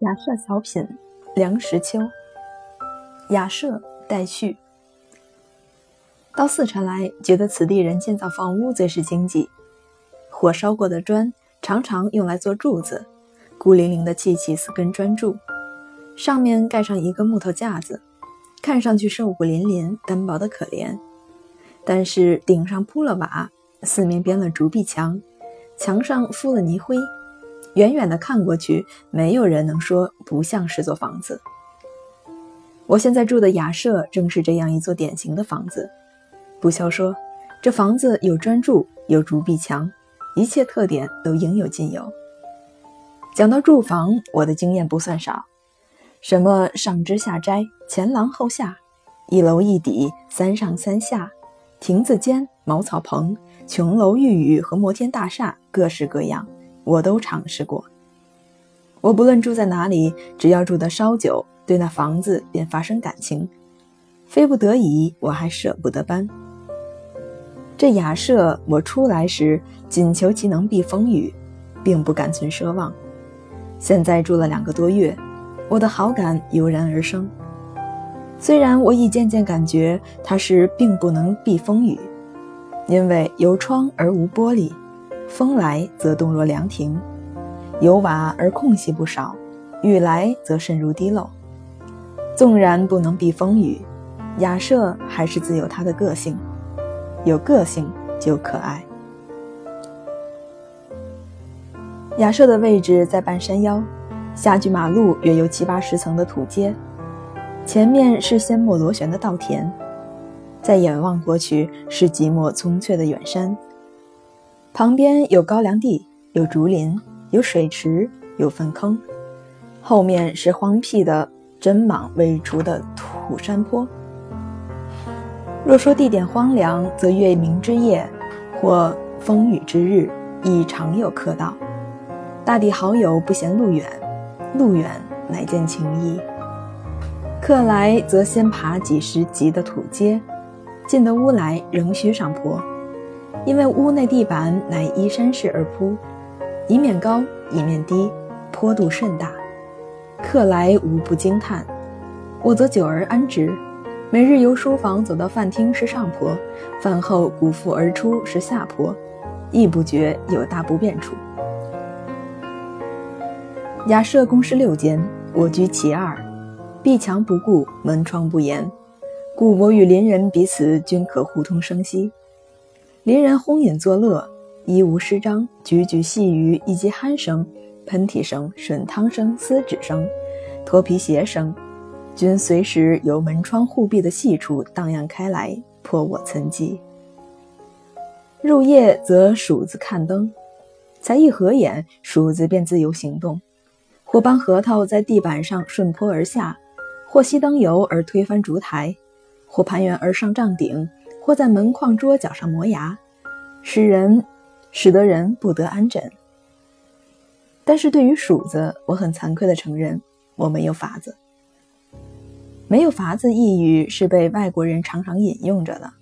雅舍小品，梁实秋。雅舍待续。到四川来，觉得此地人建造房屋最是经济。火烧过的砖常常用来做柱子，孤零零的砌起四根砖柱，上面盖上一个木头架子，看上去瘦骨嶙嶙、单薄的可怜。但是顶上铺了瓦，四面编了竹壁墙，墙上敷了泥灰。远远的看过去，没有人能说不像是座房子。我现在住的雅舍正是这样一座典型的房子。不消说，这房子有砖柱，有竹壁墙，一切特点都应有尽有。讲到住房，我的经验不算少，什么上支下斋、前廊后下、一楼一底、三上三下、亭子间、茅草棚、琼楼玉宇和摩天大厦，各式各样。我都尝试过。我不论住在哪里，只要住得稍久，对那房子便发生感情。非不得已，我还舍不得搬。这雅舍，我出来时仅求其能避风雨，并不敢存奢望。现在住了两个多月，我的好感油然而生。虽然我已渐渐感觉它是并不能避风雨，因为有窗而无玻璃。风来则动若凉亭，有瓦而空隙不少；雨来则渗如滴漏。纵然不能避风雨，雅舍还是自有它的个性。有个性就可爱。雅舍的位置在半山腰，下距马路约有七八十层的土阶，前面是阡陌螺旋的稻田，再眼望过去是寂寞葱翠的远山。旁边有高粱地，有竹林，有水池，有粪坑，后面是荒僻的针莽未除的土山坡。若说地点荒凉，则月明之夜或风雨之日，亦常有客到。大抵好友不嫌路远，路远乃见情谊。客来则先爬几十级的土阶，进得屋来仍需上坡。因为屋内地板乃依山势而铺，一面高一面低，坡度甚大。客来无不惊叹，我则久而安之。每日由书房走到饭厅是上坡，饭后鼓腹而出是下坡，亦不觉有大不便处。雅舍共是六间，我居其二，壁墙不顾，门窗不严，故我与邻人彼此均可互通声息。邻人哄饮作乐，衣无失章，句句细语以及鼾声、喷嚏声、吮汤声、撕纸声、脱皮鞋声，均随时由门窗护壁的细处荡漾开来，破我岑寂。入夜则鼠子看灯，才一合眼，鼠子便自由行动，或帮核桃在地板上顺坡而下，或熄灯油而推翻烛台，或攀援而上帐顶。或在门框桌角上磨牙，使人使得人不得安枕。但是对于鼠子，我很惭愧地承认，我没有法子。没有法子一语是被外国人常常引用着的，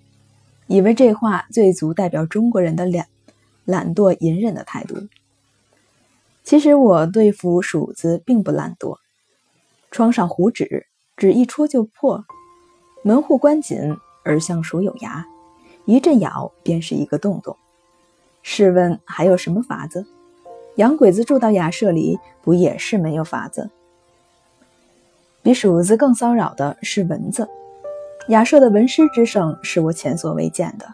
以为这话最足代表中国人的懒懒惰隐忍的态度。其实我对付鼠子并不懒惰，窗上糊纸，纸一戳就破，门户关紧。而像鼠有牙，一阵咬便是一个洞洞。试问还有什么法子？洋鬼子住到雅舍里，不也是没有法子？比鼠子更骚扰的是蚊子。雅舍的蚊虱之盛是我前所未见的，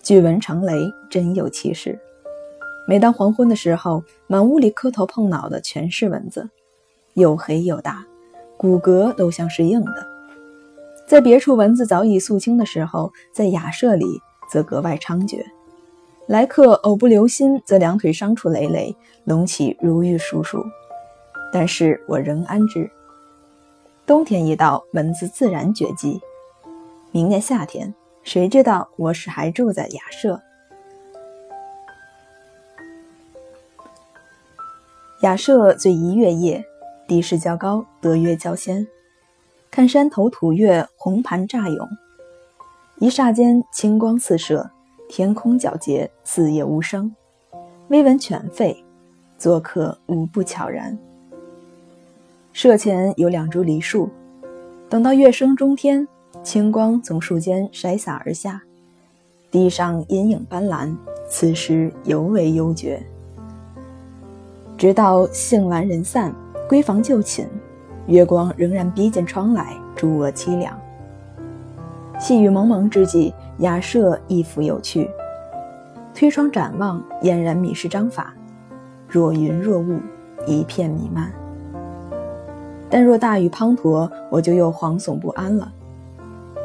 聚蚊成雷，真有其事。每当黄昏的时候，满屋里磕头碰脑的全是蚊子，又黑又大，骨骼都像是硬的。在别处蚊子早已肃清的时候，在雅舍里则格外猖獗。来客偶不留心，则两腿伤处累累，隆起如玉鼠鼠。但是我仍安之。冬天一到，蚊子自然绝迹。明年夏天，谁知道我是还住在雅舍？雅舍最宜月夜，地势较高，得月较先。看山头吐月，红盘乍涌，一霎间清光四射，天空皎洁，四野无声。微闻犬吠，做客无不悄然。舍前有两株梨树，等到月升中天，清光从树间筛洒而下，地上阴影斑斓，此时尤为幽绝。直到兴完人散，闺房就寝，月光仍然逼近窗来，诸恶凄凉。细雨蒙蒙之际，雅舍亦复有趣。推窗展望，俨然米氏章法，若云若雾，一片弥漫。但若大雨滂沱，我就又惶悚不安了。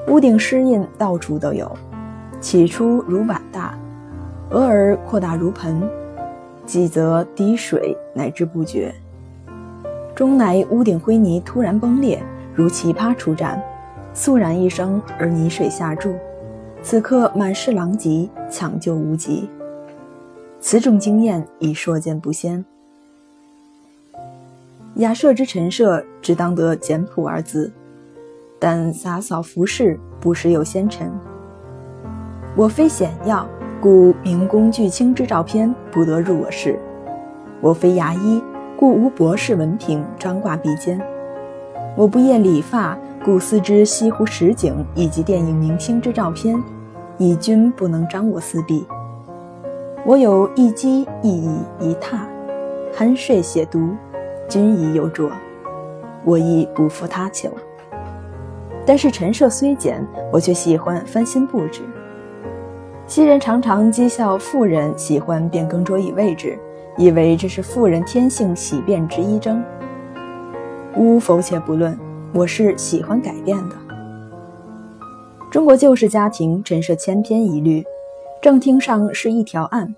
屋顶湿印到处都有，起初如碗大，偶尔扩大如盆，几则滴水乃至不绝。终乃屋顶灰泥突然崩裂，如奇葩出战，肃然一声而泥水下注，此刻满是狼藉，抢救无及。此种经验已说见不鲜。雅舍之陈设，只当得简朴二字，但洒扫服饰，不时有纤尘。我非显要，故名公巨卿之照片不得入我室；我非牙医，故无博士文凭张挂壁间；我不厌理发，故思之西湖实景以及电影明星之照片，以君不能张我私壁。我有一机一椅一榻，酣睡写读。君宜有着，我亦不负他求。但是陈设虽简，我却喜欢翻新布置。昔人常常讥笑妇人喜欢变更桌椅位置，以为这是妇人天性喜变之一征。吾否且不论，我是喜欢改变的。中国旧式家庭陈设千篇一律，正厅上是一条案，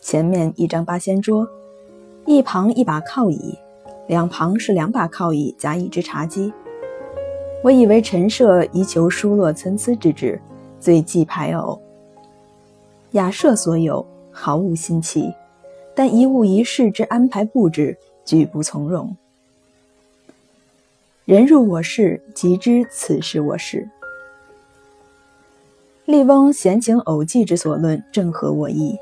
前面一张八仙桌，一旁一把靠椅。两旁是两把靠椅加一只茶几。我以为陈设宜求疏落参差之至，最忌排偶。雅舍所有毫无新奇，但一物一事之安排布置，举不从容。人入我室，即知此事我室。笠翁闲情偶记之所论，正合我意。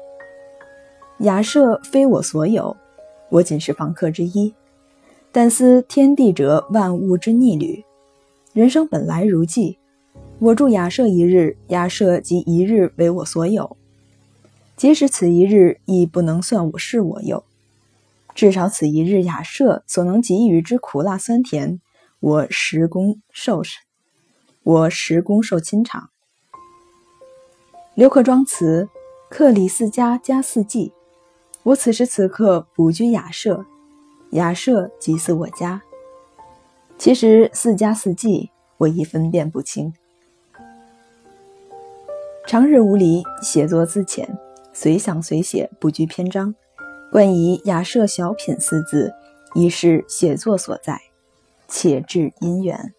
雅舍非我所有，我仅是房客之一。但思天地者万物之逆旅，人生本来如寄。我住雅舍一日，雅舍即一日为我所有。即使此一日亦不能算我是我有，至少此一日雅舍所能给予之苦辣酸甜，我实供受我实供受亲尝。刘克庄词：客里四家加四季。我此时此刻补居雅舍。雅舍即似我家，其实四家四季我亦分辨不清。长日无离，写作自浅，随想随写，不拘篇章。冠以雅舍小品四字，已是写作所在，且至因缘。